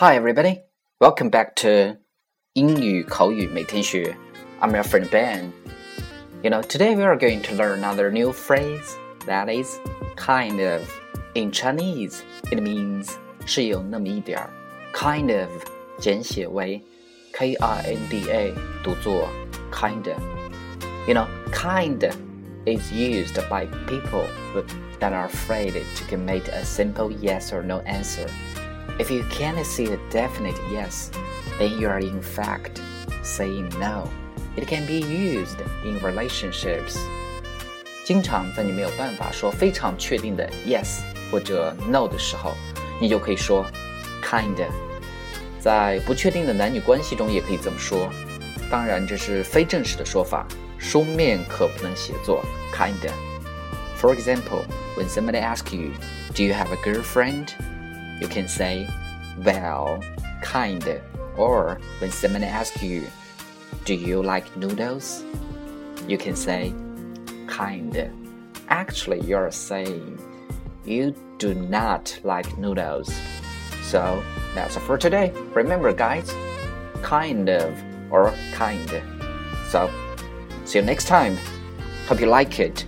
Hi, everybody. Welcome back to 英语口语每天学. I'm your friend Ben. You know, today we are going to learn another new phrase that is kind of. In Chinese, it means 是有那么一点儿，kind of 简写为 k i n d a，读作 kinda of. You know, kind is used by people that are afraid to commit a simple yes or no answer. If you can't see a definite yes, then you are in fact saying no. It can be used in relationships. 经常在你没有办法说非常确定的 yes 或者 no 的时候，你就可以说 kinda。在不确定的男女关系中也可以这么说。当然，这是非正式的说法，书面可不能写作 kinda。For example, when somebody asks you, "Do you have a girlfriend?" You can say, "Well, kinda." Or when someone asks you, "Do you like noodles?" you can say, "Kinda." Actually, you're saying you do not like noodles. So that's for today. Remember, guys, kind of or kind. So, see you next time. Hope you like it.